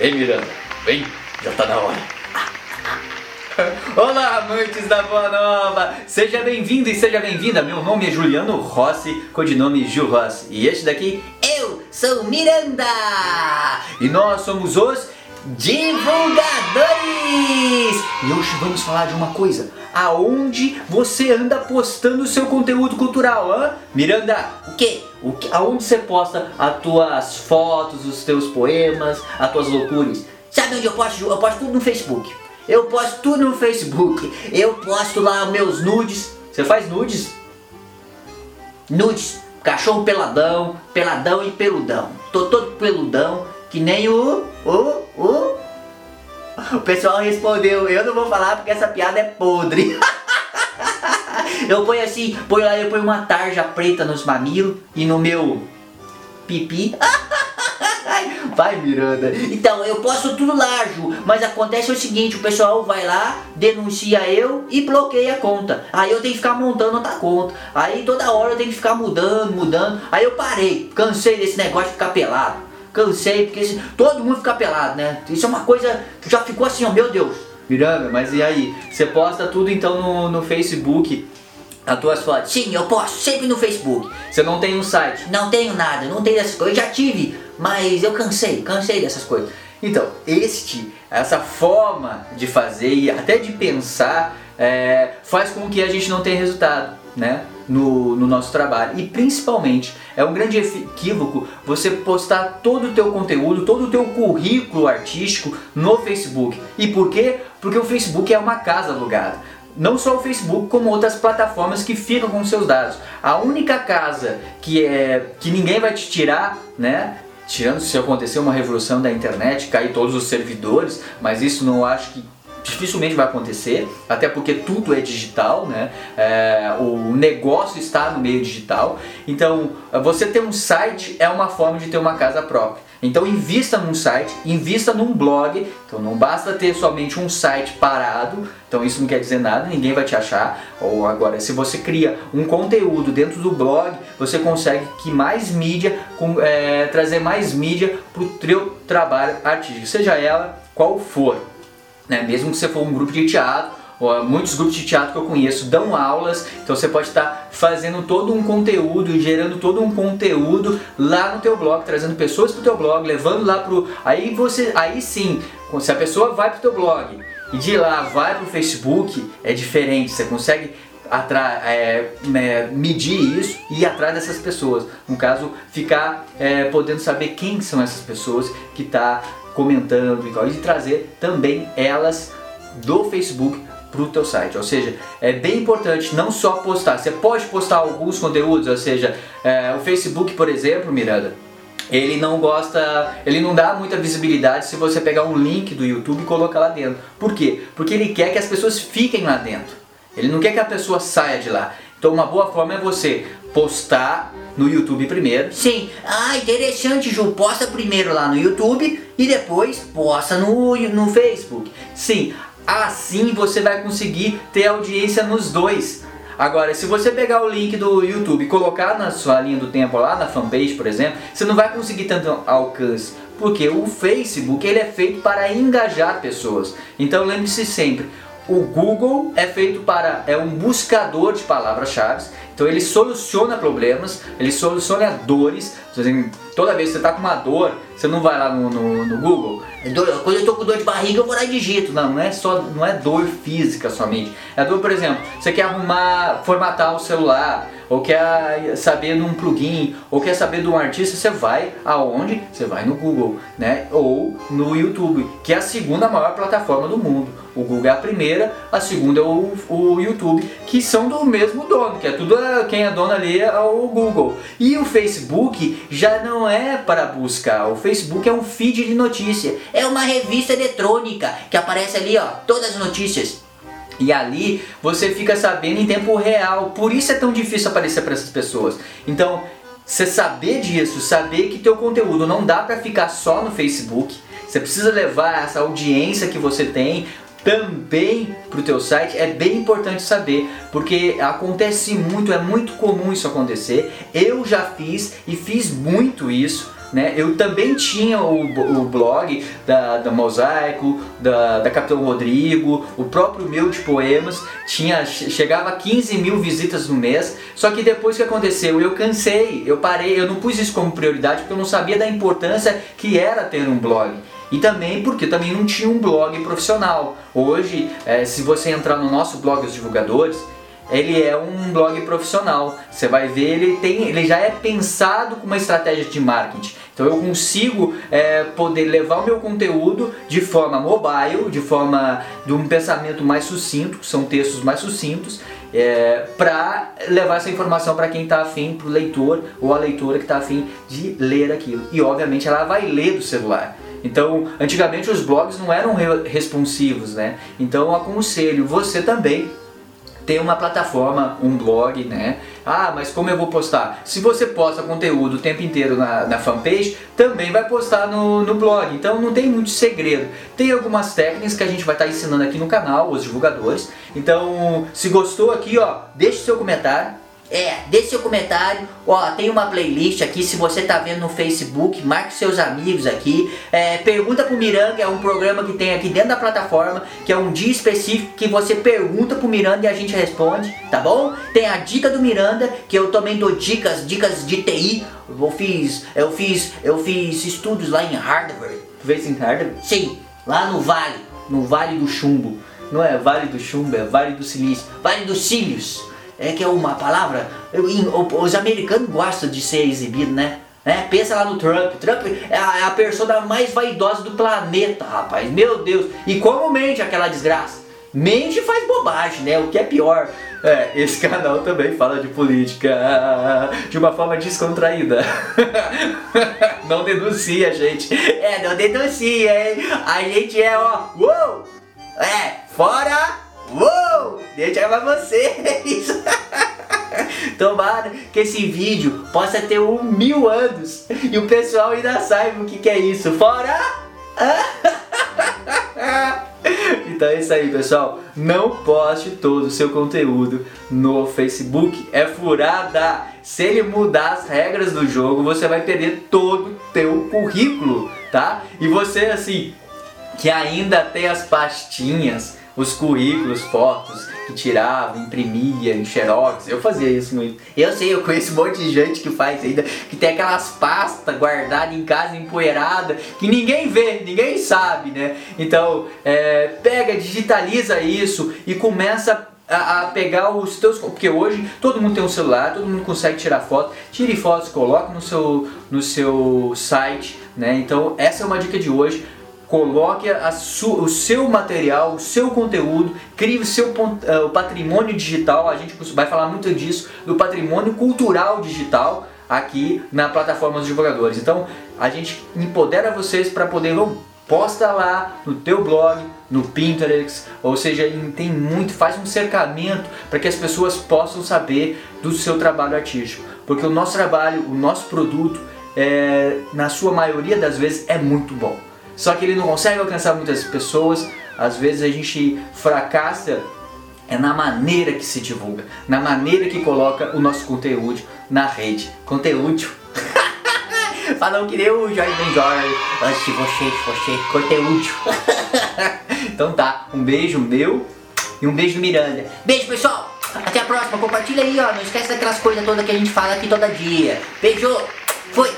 Vem, Miranda, vem, já tá na hora. Olá, amantes da Boa Nova! Seja bem-vindo e seja bem-vinda. Meu nome é Juliano Rossi, codinome Gil Rossi. E este daqui, eu sou Miranda! E nós somos os Divulgadores! E hoje vamos falar de uma coisa. Aonde você anda postando o seu conteúdo cultural, hã? Miranda, o quê? O que, aonde você posta as tuas fotos, os teus poemas, as tuas loucuras? Sabe onde eu posto? Eu posto tudo no Facebook. Eu posto tudo no Facebook. Eu posto lá meus nudes. Você faz nudes? Nudes. Cachorro peladão, peladão e peludão. Tô todo peludão, que nem o. o. o. O pessoal respondeu, eu não vou falar porque essa piada é podre. eu ponho assim, ponho lá, eu ponho uma tarja preta nos mamilos e no meu pipi. Vai, Miranda. Então, eu posto tudo lá, Ju. Mas acontece o seguinte, o pessoal vai lá, denuncia eu e bloqueia a conta. Aí eu tenho que ficar montando outra conta. Aí toda hora eu tenho que ficar mudando, mudando. Aí eu parei. Cansei desse negócio de ficar pelado. Cansei, porque todo mundo fica pelado, né? Isso é uma coisa que já ficou assim, ó, meu Deus. Miranda, mas e aí? Você posta tudo então no, no Facebook? As tuas fotos? Sim, eu posto sempre no Facebook. Você não tem um site? Não tenho nada, não tenho essas coisas. Eu já tive, mas eu cansei, cansei dessas coisas. Então, este, essa forma de fazer e até de pensar é, faz com que a gente não tenha resultado, né? No, no, nosso trabalho e principalmente é um grande equívoco você postar todo o teu conteúdo, todo o teu currículo artístico no Facebook. E por quê? Porque o Facebook é uma casa alugada não só o Facebook, como outras plataformas que ficam com seus dados. A única casa que é que ninguém vai te tirar, né? Tirando se acontecer uma revolução da internet, cair todos os servidores, mas isso não acho que dificilmente vai acontecer, até porque tudo é digital, né? É, o negócio está no meio digital. Então, você ter um site é uma forma de ter uma casa própria. Então invista num site, invista num blog. Então não basta ter somente um site parado. Então isso não quer dizer nada, ninguém vai te achar. Ou agora, se você cria um conteúdo dentro do blog, você consegue que mais mídia, é, trazer mais mídia para o teu trabalho artístico, seja ela qual for. Né? Mesmo que você for um grupo de teatro muitos grupos de teatro que eu conheço dão aulas, então você pode estar fazendo todo um conteúdo gerando todo um conteúdo lá no teu blog, trazendo pessoas para o teu blog, levando lá pro aí você aí sim, se a pessoa vai para o teu blog e de lá vai para o Facebook, é diferente, você consegue é, é, medir isso e ir atrás dessas pessoas. No caso, ficar é, podendo saber quem são essas pessoas que está comentando e tal, e trazer também elas do Facebook para o teu site. Ou seja, é bem importante não só postar, você pode postar alguns conteúdos, ou seja, é, o Facebook, por exemplo, Miranda, ele não gosta, ele não dá muita visibilidade se você pegar um link do YouTube e colocar lá dentro. Por quê? Porque ele quer que as pessoas fiquem lá dentro. Ele não quer que a pessoa saia de lá. Então uma boa forma é você postar no YouTube primeiro. Sim. Ah, interessante, Ju. Posta primeiro lá no YouTube e depois posta no, no Facebook. Sim. Assim você vai conseguir ter audiência nos dois. Agora, se você pegar o link do YouTube e colocar na sua linha do tempo lá na fanpage, por exemplo, você não vai conseguir tanto alcance, porque o Facebook ele é feito para engajar pessoas. Então lembre-se sempre, o Google é feito para é um buscador de palavras-chave, então ele soluciona problemas, ele soluciona dores. Toda vez que você está com uma dor, você não vai lá no, no, no Google. Quando eu estou com dor de barriga, eu vou lá e digito. Não, não é só, não é dor física somente. É dor, por exemplo, você quer arrumar, formatar o celular, ou quer saber num plugin, ou quer saber de um artista, você vai aonde? Você vai no Google, né? Ou no YouTube, que é a segunda maior plataforma do mundo. O Google é a primeira, a segunda é o, o YouTube, que são do mesmo dono, que é tudo quem é dono ali é o Google. E o Facebook já não é para buscar, o Facebook é um feed de notícia, é uma revista eletrônica que aparece ali, ó, todas as notícias. E ali você fica sabendo em tempo real. Por isso é tão difícil aparecer para essas pessoas. Então, você saber disso, saber que teu conteúdo não dá para ficar só no Facebook. Você precisa levar essa audiência que você tem também para o teu site é bem importante saber, porque acontece muito, é muito comum isso acontecer. Eu já fiz e fiz muito isso né? Eu também tinha o, o blog da, da Mosaico, da, da Capitão Rodrigo, o próprio meu de poemas, tinha, chegava a 15 mil visitas no mês, só que depois que aconteceu, eu cansei, eu parei, eu não pus isso como prioridade porque eu não sabia da importância que era ter um blog. E também porque também não tinha um blog profissional. Hoje, é, se você entrar no nosso blog Os Divulgadores, ele é um blog profissional. Você vai ver, ele tem, ele já é pensado com uma estratégia de marketing. Então eu consigo é, poder levar o meu conteúdo de forma mobile, de forma de um pensamento mais sucinto, são textos mais sucintos, é, para levar essa informação para quem está afim, para o leitor ou a leitora que está afim de ler aquilo. E obviamente ela vai ler do celular. Então, antigamente os blogs não eram responsivos, né? Então, aconselho você também ter uma plataforma, um blog, né? Ah, mas como eu vou postar? Se você posta conteúdo o tempo inteiro na, na fanpage, também vai postar no, no blog. Então não tem muito segredo. Tem algumas técnicas que a gente vai estar tá ensinando aqui no canal, os divulgadores. Então, se gostou aqui, ó, deixe seu comentário é, deixe seu comentário. Ó, tem uma playlist aqui. Se você tá vendo no Facebook, marque seus amigos aqui. É, pergunta pro Miranda, é um programa que tem aqui dentro da plataforma, que é um dia específico que você pergunta pro Miranda e a gente responde, tá bom? Tem a dica do Miranda, que eu também dou dicas, dicas de TI. Eu fiz, eu fiz, eu fiz estudos lá em Harvard. Tu fez em Harvard? Sim, lá no Vale, no Vale do Chumbo. Não é Vale do Chumbo, é Vale do Silício. Vale dos Cílios é que é uma palavra. Os americanos gostam de ser exibido, né? É, pensa lá no Trump. Trump é a, é a pessoa mais vaidosa do planeta, rapaz. Meu Deus. E como mente aquela desgraça? Mente faz bobagem, né? O que é pior. É, esse canal também fala de política de uma forma descontraída. não denuncia, gente. É, não denuncia, hein? A gente é, ó, uou! É, fora Uou! Te ama vocês! Tomara que esse vídeo possa ter um mil anos e o pessoal ainda saiba o que, que é isso. Fora! então é isso aí, pessoal. Não poste todo o seu conteúdo no Facebook. É furada. Se ele mudar as regras do jogo, você vai perder todo o teu currículo, tá? E você, assim, que ainda tem as pastinhas os currículos, fotos que tirava, imprimia em xerox. Eu fazia isso muito. Eu sei, eu conheço um monte de gente que faz ainda, que tem aquelas pastas guardadas em casa empoeirada, que ninguém vê, ninguém sabe, né? Então, é, pega, digitaliza isso e começa a, pegar os teus. Porque hoje todo mundo tem um celular, todo mundo consegue tirar foto. Tire fotos, coloque no seu, no seu site. Né? Então, essa é uma dica de hoje coloque o seu material, o seu conteúdo, crie o seu uh, patrimônio digital. A gente vai falar muito disso, do patrimônio cultural digital aqui na plataforma dos divulgadores. Então a gente empodera vocês para poder posta lá no teu blog, no Pinterest, ou seja, tem muito, faz um cercamento para que as pessoas possam saber do seu trabalho artístico, porque o nosso trabalho, o nosso produto, é, na sua maioria das vezes é muito bom só que ele não consegue alcançar muitas pessoas. Às vezes a gente fracassa é na maneira que se divulga, na maneira que coloca o nosso conteúdo na rede. Conteúdo. Falou que nem o Jorge Benjor. Antes de você, você, conteúdo. então tá, um beijo meu e um beijo do Miranda. Beijo pessoal, até a próxima. Compartilha aí, ó. Não esquece daquelas coisas todas que a gente fala aqui todo dia. Beijo, fui.